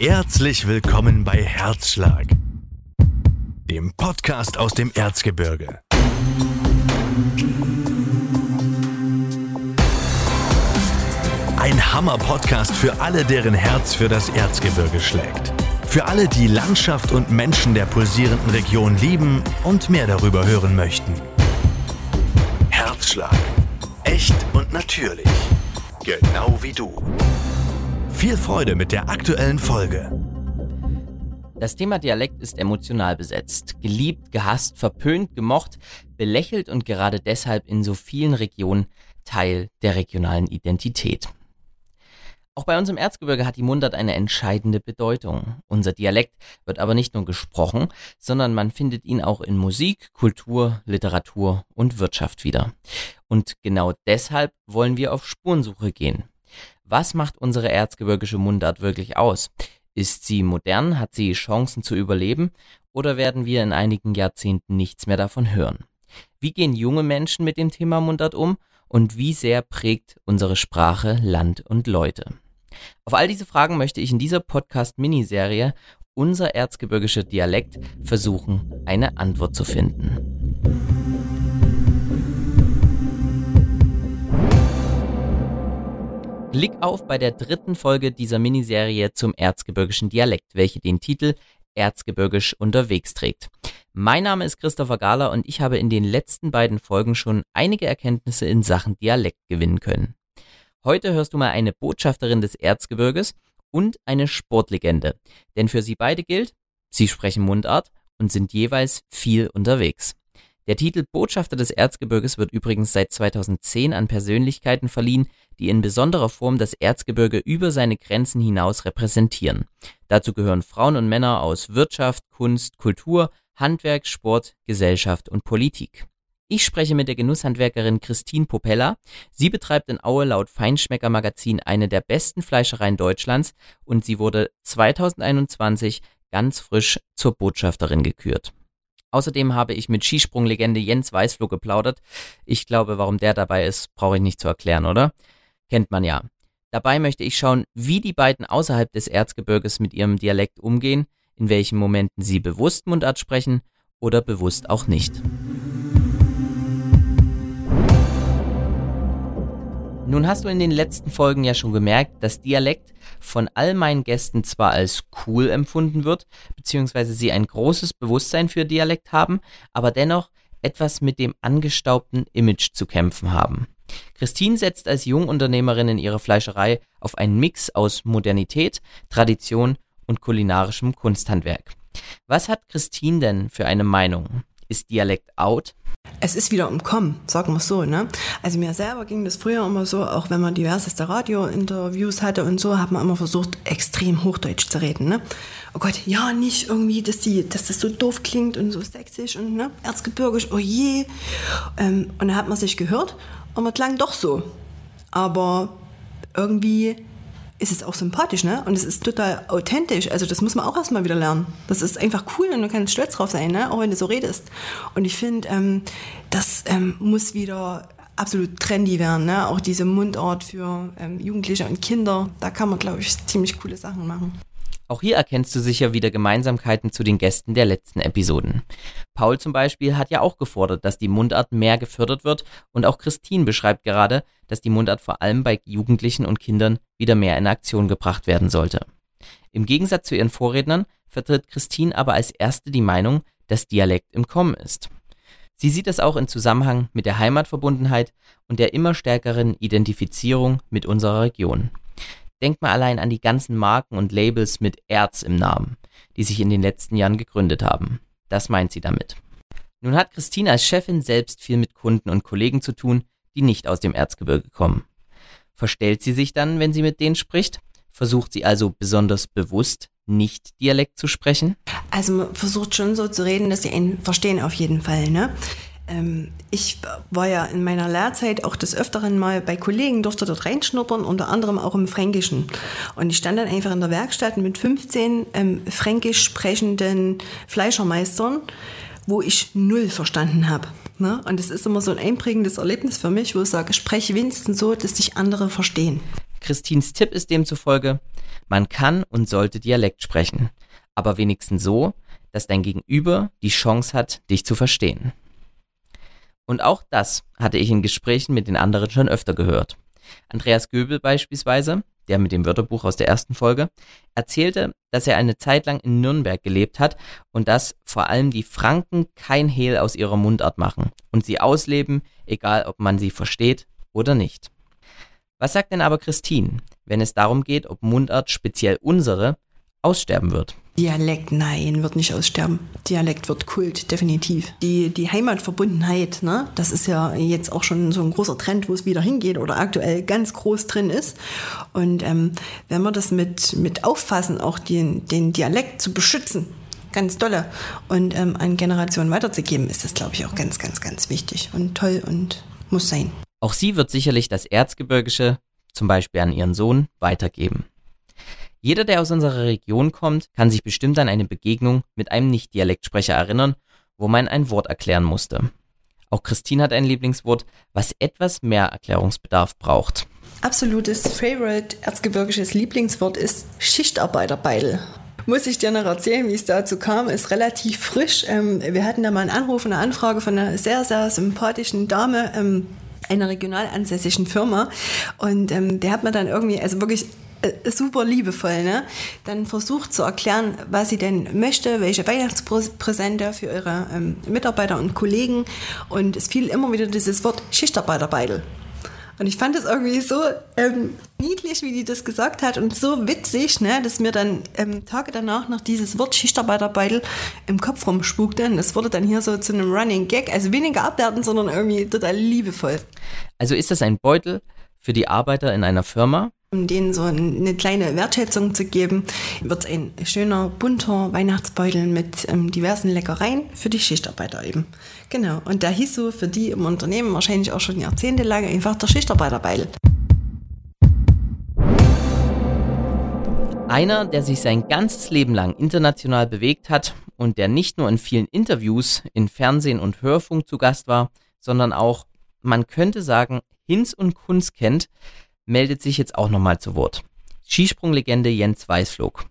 Herzlich willkommen bei Herzschlag, dem Podcast aus dem Erzgebirge. Ein Hammer-Podcast für alle, deren Herz für das Erzgebirge schlägt. Für alle, die Landschaft und Menschen der pulsierenden Region lieben und mehr darüber hören möchten. Herzschlag. Echt und natürlich. Genau wie du. Viel Freude mit der aktuellen Folge. Das Thema Dialekt ist emotional besetzt. Geliebt, gehasst, verpönt, gemocht, belächelt und gerade deshalb in so vielen Regionen Teil der regionalen Identität. Auch bei uns im Erzgebirge hat die Mundart eine entscheidende Bedeutung. Unser Dialekt wird aber nicht nur gesprochen, sondern man findet ihn auch in Musik, Kultur, Literatur und Wirtschaft wieder. Und genau deshalb wollen wir auf Spurensuche gehen. Was macht unsere erzgebirgische Mundart wirklich aus? Ist sie modern? Hat sie Chancen zu überleben? Oder werden wir in einigen Jahrzehnten nichts mehr davon hören? Wie gehen junge Menschen mit dem Thema Mundart um? Und wie sehr prägt unsere Sprache Land und Leute? Auf all diese Fragen möchte ich in dieser Podcast-Miniserie unser erzgebirgischer Dialekt versuchen, eine Antwort zu finden. Blick auf bei der dritten Folge dieser Miniserie zum erzgebirgischen Dialekt, welche den Titel Erzgebirgisch unterwegs trägt. Mein Name ist Christopher Gahler und ich habe in den letzten beiden Folgen schon einige Erkenntnisse in Sachen Dialekt gewinnen können. Heute hörst du mal eine Botschafterin des Erzgebirges und eine Sportlegende. Denn für sie beide gilt, sie sprechen Mundart und sind jeweils viel unterwegs. Der Titel Botschafter des Erzgebirges wird übrigens seit 2010 an Persönlichkeiten verliehen, die in besonderer Form das Erzgebirge über seine Grenzen hinaus repräsentieren. Dazu gehören Frauen und Männer aus Wirtschaft, Kunst, Kultur, Handwerk, Sport, Gesellschaft und Politik. Ich spreche mit der Genusshandwerkerin Christine Popella. Sie betreibt in Aue laut Feinschmecker Magazin eine der besten Fleischereien Deutschlands und sie wurde 2021 ganz frisch zur Botschafterin gekürt. Außerdem habe ich mit Skisprunglegende Jens Weißflug geplaudert. Ich glaube, warum der dabei ist, brauche ich nicht zu erklären, oder? Kennt man ja. Dabei möchte ich schauen, wie die beiden außerhalb des Erzgebirges mit ihrem Dialekt umgehen, in welchen Momenten sie bewusst Mundart sprechen oder bewusst auch nicht. Nun hast du in den letzten Folgen ja schon gemerkt, dass Dialekt von all meinen Gästen zwar als cool empfunden wird, beziehungsweise sie ein großes Bewusstsein für Dialekt haben, aber dennoch etwas mit dem angestaubten Image zu kämpfen haben. Christine setzt als Jungunternehmerin in ihrer Fleischerei auf einen Mix aus Modernität, Tradition und kulinarischem Kunsthandwerk. Was hat Christine denn für eine Meinung? Ist Dialekt out? Es ist wieder im Kommen, sagen wir so. Ne? Also mir selber ging das früher immer so, auch wenn man diverseste Radio-Interviews hatte und so, hat man immer versucht, extrem Hochdeutsch zu reden. Ne? Oh Gott, ja, nicht irgendwie, dass, die, dass das so doof klingt und so sächsisch und ne? erzgebirgisch, oh je. Ähm, und dann hat man sich gehört und man klang doch so. Aber irgendwie ist es auch sympathisch, ne? Und es ist total authentisch. Also das muss man auch erstmal wieder lernen. Das ist einfach cool und du kannst stolz drauf sein, ne? Auch wenn du so redest. Und ich finde, ähm, das ähm, muss wieder absolut trendy werden, ne? Auch diese Mundart für ähm, Jugendliche und Kinder. Da kann man, glaube ich, ziemlich coole Sachen machen. Auch hier erkennst du sicher wieder Gemeinsamkeiten zu den Gästen der letzten Episoden. Paul zum Beispiel hat ja auch gefordert, dass die Mundart mehr gefördert wird und auch Christine beschreibt gerade, dass die Mundart vor allem bei Jugendlichen und Kindern wieder mehr in Aktion gebracht werden sollte. Im Gegensatz zu ihren Vorrednern vertritt Christine aber als erste die Meinung, dass Dialekt im Kommen ist. Sie sieht das auch in Zusammenhang mit der Heimatverbundenheit und der immer stärkeren Identifizierung mit unserer Region. Denkt mal allein an die ganzen Marken und Labels mit Erz im Namen, die sich in den letzten Jahren gegründet haben. Das meint sie damit. Nun hat Christine als Chefin selbst viel mit Kunden und Kollegen zu tun, die nicht aus dem Erzgebirge kommen. Verstellt sie sich dann, wenn sie mit denen spricht? Versucht sie also besonders bewusst nicht Dialekt zu sprechen? Also man versucht schon so zu reden, dass sie ihn verstehen auf jeden Fall. Ne? Ähm, ich war ja in meiner Lehrzeit auch des Öfteren mal bei Kollegen, durfte dort reinschnuppern, unter anderem auch im Fränkischen. Und ich stand dann einfach in der Werkstatt mit 15 ähm, fränkisch sprechenden Fleischermeistern, wo ich null verstanden habe. Ne? Und das ist immer so ein einprägendes Erlebnis für mich, wo ich sage, spreche wenigstens so, dass sich andere verstehen. Christins Tipp ist demzufolge, man kann und sollte Dialekt sprechen, aber wenigstens so, dass dein Gegenüber die Chance hat, dich zu verstehen. Und auch das hatte ich in Gesprächen mit den anderen schon öfter gehört. Andreas Göbel beispielsweise, der mit dem Wörterbuch aus der ersten Folge, erzählte, dass er eine Zeit lang in Nürnberg gelebt hat und dass vor allem die Franken kein Hehl aus ihrer Mundart machen und sie ausleben, egal ob man sie versteht oder nicht. Was sagt denn aber Christine, wenn es darum geht, ob Mundart, speziell unsere, aussterben wird? Dialekt, nein, wird nicht aussterben. Dialekt wird Kult, definitiv. Die, die Heimatverbundenheit, ne, das ist ja jetzt auch schon so ein großer Trend, wo es wieder hingeht oder aktuell ganz groß drin ist. Und ähm, wenn wir das mit, mit auffassen, auch den, den Dialekt zu beschützen, ganz dolle und ähm, an Generationen weiterzugeben, ist das, glaube ich, auch ganz, ganz, ganz wichtig und toll und muss sein. Auch sie wird sicherlich das Erzgebirgische, zum Beispiel an ihren Sohn, weitergeben. Jeder, der aus unserer Region kommt, kann sich bestimmt an eine Begegnung mit einem Nicht-Dialektsprecher erinnern, wo man ein Wort erklären musste. Auch Christine hat ein Lieblingswort, was etwas mehr Erklärungsbedarf braucht. Absolutes Favorite erzgebirgisches Lieblingswort ist Schichtarbeiterbeidel. Muss ich dir noch erzählen, wie es dazu kam, ist relativ frisch. Ähm, wir hatten da mal einen Anruf, eine Anfrage von einer sehr, sehr sympathischen Dame ähm, einer regional ansässigen Firma und ähm, der hat mir dann irgendwie, also wirklich super liebevoll, ne? dann versucht zu erklären, was sie denn möchte, welche Weihnachtspräsente für ihre ähm, Mitarbeiter und Kollegen. Und es fiel immer wieder dieses Wort Schichtarbeiterbeidel. Und ich fand es irgendwie so ähm, niedlich, wie die das gesagt hat und so witzig, ne, dass mir dann ähm, Tage danach noch dieses Wort Schichtarbeiterbeidel im Kopf rumspukte. Und das wurde dann hier so zu einem Running Gag, also weniger abwertend, sondern irgendwie total liebevoll. Also ist das ein Beutel für die Arbeiter in einer Firma? Um denen so eine kleine Wertschätzung zu geben, wird es ein schöner, bunter Weihnachtsbeutel mit ähm, diversen Leckereien für die Schichtarbeiter eben. Genau, und der hieß so für die im Unternehmen wahrscheinlich auch schon jahrzehntelang einfach der Schichtarbeiterbeutel. Einer, der sich sein ganzes Leben lang international bewegt hat und der nicht nur in vielen Interviews in Fernsehen und Hörfunk zu Gast war, sondern auch, man könnte sagen, Hinz und Kunz kennt, meldet sich jetzt auch nochmal zu Wort. Skisprunglegende Jens Weißflog.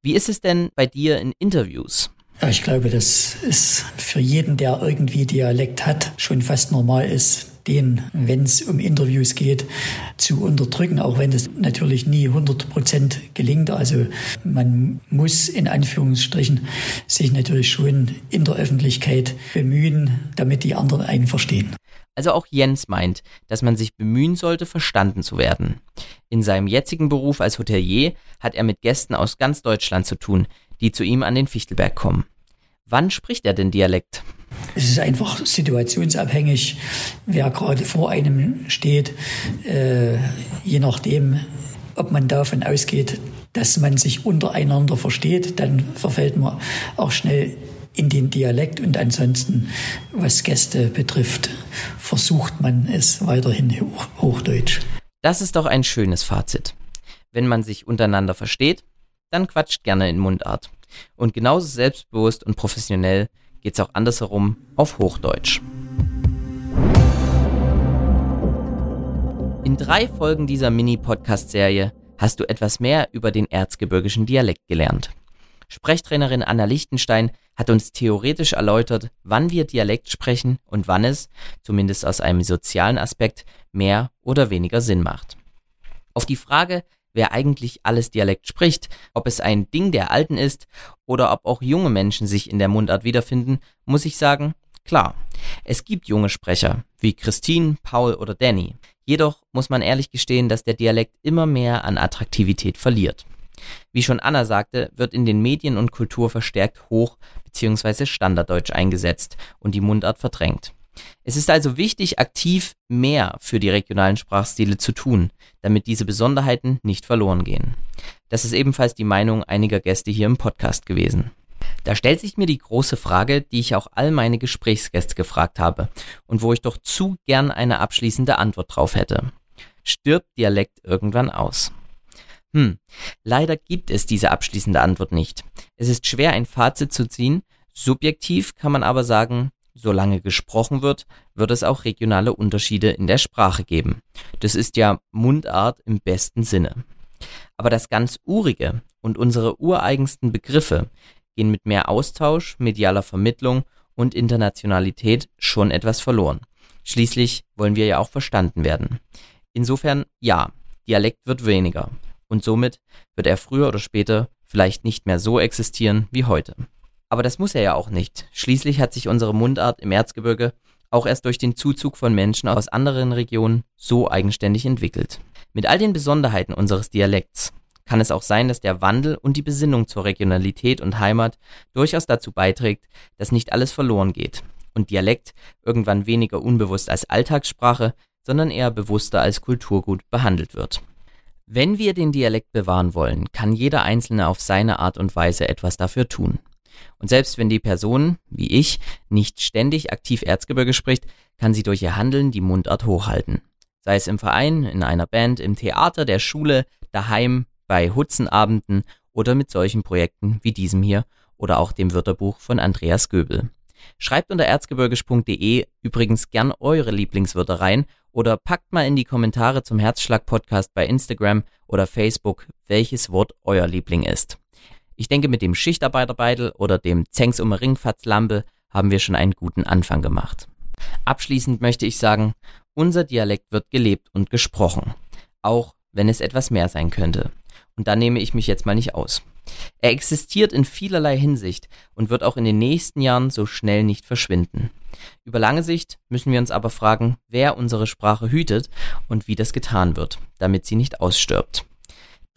Wie ist es denn bei dir in Interviews? Ich glaube, das ist für jeden, der irgendwie Dialekt hat, schon fast normal ist, den, wenn es um Interviews geht, zu unterdrücken, auch wenn das natürlich nie 100 Prozent gelingt. Also man muss in Anführungsstrichen sich natürlich schon in der Öffentlichkeit bemühen, damit die anderen einen verstehen. Also auch Jens meint, dass man sich bemühen sollte, verstanden zu werden. In seinem jetzigen Beruf als Hotelier hat er mit Gästen aus ganz Deutschland zu tun, die zu ihm an den Fichtelberg kommen. Wann spricht er denn Dialekt? Es ist einfach situationsabhängig, wer gerade vor einem steht. Äh, je nachdem, ob man davon ausgeht, dass man sich untereinander versteht, dann verfällt man auch schnell in den Dialekt und ansonsten, was Gäste betrifft, versucht man es weiterhin Hoch Hochdeutsch. Das ist doch ein schönes Fazit. Wenn man sich untereinander versteht, dann quatscht gerne in Mundart. Und genauso selbstbewusst und professionell geht's auch andersherum auf Hochdeutsch. In drei Folgen dieser Mini-Podcast-Serie hast du etwas mehr über den erzgebirgischen Dialekt gelernt. Sprechtrainerin Anna Lichtenstein hat uns theoretisch erläutert, wann wir Dialekt sprechen und wann es, zumindest aus einem sozialen Aspekt, mehr oder weniger Sinn macht. Auf die Frage, wer eigentlich alles Dialekt spricht, ob es ein Ding der Alten ist oder ob auch junge Menschen sich in der Mundart wiederfinden, muss ich sagen, klar, es gibt junge Sprecher, wie Christine, Paul oder Danny. Jedoch muss man ehrlich gestehen, dass der Dialekt immer mehr an Attraktivität verliert. Wie schon Anna sagte, wird in den Medien und Kultur verstärkt Hoch- bzw. Standarddeutsch eingesetzt und die Mundart verdrängt. Es ist also wichtig, aktiv mehr für die regionalen Sprachstile zu tun, damit diese Besonderheiten nicht verloren gehen. Das ist ebenfalls die Meinung einiger Gäste hier im Podcast gewesen. Da stellt sich mir die große Frage, die ich auch all meine Gesprächsgäste gefragt habe und wo ich doch zu gern eine abschließende Antwort drauf hätte. Stirbt Dialekt irgendwann aus? Hm, leider gibt es diese abschließende Antwort nicht. Es ist schwer, ein Fazit zu ziehen. Subjektiv kann man aber sagen, solange gesprochen wird, wird es auch regionale Unterschiede in der Sprache geben. Das ist ja Mundart im besten Sinne. Aber das ganz Urige und unsere ureigensten Begriffe gehen mit mehr Austausch, medialer Vermittlung und Internationalität schon etwas verloren. Schließlich wollen wir ja auch verstanden werden. Insofern ja, Dialekt wird weniger und somit wird er früher oder später vielleicht nicht mehr so existieren wie heute. Aber das muss er ja auch nicht. Schließlich hat sich unsere Mundart im Erzgebirge auch erst durch den Zuzug von Menschen aus anderen Regionen so eigenständig entwickelt. Mit all den Besonderheiten unseres Dialekts kann es auch sein, dass der Wandel und die Besinnung zur Regionalität und Heimat durchaus dazu beiträgt, dass nicht alles verloren geht und Dialekt irgendwann weniger unbewusst als Alltagssprache, sondern eher bewusster als Kulturgut behandelt wird. Wenn wir den Dialekt bewahren wollen, kann jeder Einzelne auf seine Art und Weise etwas dafür tun. Und selbst wenn die Person, wie ich, nicht ständig aktiv Erzgebirge spricht, kann sie durch ihr Handeln die Mundart hochhalten. Sei es im Verein, in einer Band, im Theater, der Schule, daheim, bei Hutzenabenden oder mit solchen Projekten wie diesem hier oder auch dem Wörterbuch von Andreas Göbel. Schreibt unter erzgebirgisch.de übrigens gern eure Lieblingswörter rein oder packt mal in die Kommentare zum Herzschlag-Podcast bei Instagram oder Facebook, welches Wort euer Liebling ist. Ich denke, mit dem Schichtarbeiterbeidel oder dem Zengs um Ringfatzlampe haben wir schon einen guten Anfang gemacht. Abschließend möchte ich sagen, unser Dialekt wird gelebt und gesprochen, auch wenn es etwas mehr sein könnte. Und da nehme ich mich jetzt mal nicht aus. Er existiert in vielerlei Hinsicht und wird auch in den nächsten Jahren so schnell nicht verschwinden. Über lange Sicht müssen wir uns aber fragen, wer unsere Sprache hütet und wie das getan wird, damit sie nicht ausstirbt.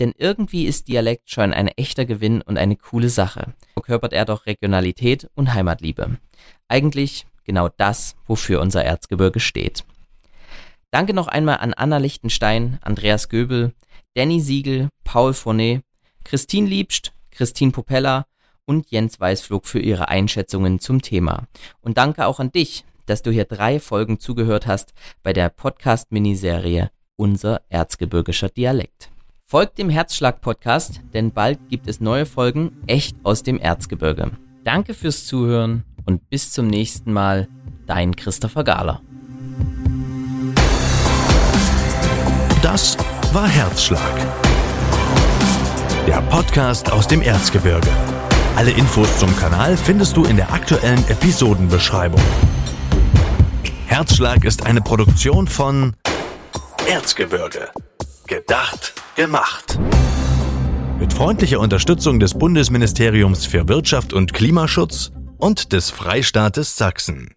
Denn irgendwie ist Dialekt schon ein echter Gewinn und eine coole Sache. Verkörpert er doch Regionalität und Heimatliebe. Eigentlich genau das, wofür unser Erzgebirge steht. Danke noch einmal an Anna Lichtenstein, Andreas Göbel, Danny Siegel, Paul Fournet, Christine Liebst, Christine Popella und Jens Weißflug für ihre Einschätzungen zum Thema. Und danke auch an dich, dass du hier drei Folgen zugehört hast bei der Podcast-Miniserie Unser erzgebirgischer Dialekt. Folgt dem Herzschlag-Podcast, denn bald gibt es neue Folgen echt aus dem Erzgebirge. Danke fürs Zuhören und bis zum nächsten Mal, dein Christopher Gahler. Das war Herzschlag der Podcast aus dem Erzgebirge. Alle Infos zum Kanal findest du in der aktuellen Episodenbeschreibung. Herzschlag ist eine Produktion von Erzgebirge. Gedacht, gemacht. Mit freundlicher Unterstützung des Bundesministeriums für Wirtschaft und Klimaschutz und des Freistaates Sachsen.